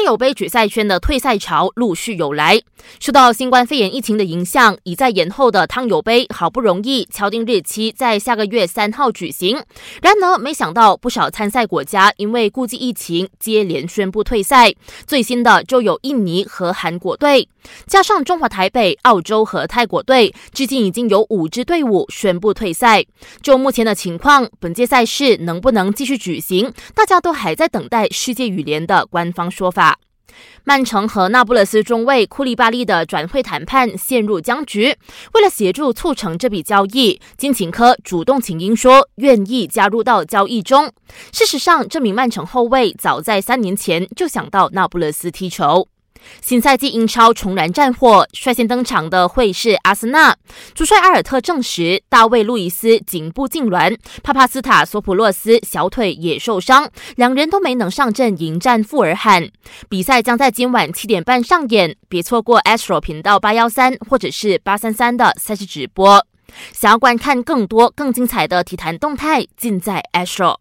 汤友杯决赛圈的退赛潮陆续有来。受到新冠肺炎疫情的影响，已在延后的汤友杯好不容易敲定日期在下个月三号举行。然而，没想到不少参赛国家因为顾忌疫情，接连宣布退赛。最新的就有印尼和韩国队，加上中华台北、澳洲和泰国队，至今已经有五支队伍宣布退赛。就目前的情况，本届赛事能不能继续举行，大家都还在等待世界羽联的官方说法。曼城和那不勒斯中卫库利巴利的转会谈判陷入僵局。为了协助促成这笔交易，金琴科主动请缨说愿意加入到交易中。事实上，这名曼城后卫早在三年前就想到那不勒斯踢球。新赛季英超重燃战火，率先登场的会是阿森纳。主帅阿尔特证实，大卫·路易斯颈部痉挛，帕帕斯塔·索普洛斯小腿也受伤，两人都没能上阵迎战富尔罕。比赛将在今晚七点半上演，别错过 Astro 频道八幺三或者是八三三的赛事直播。想要观看更多更精彩的体坛动态，尽在 Astro。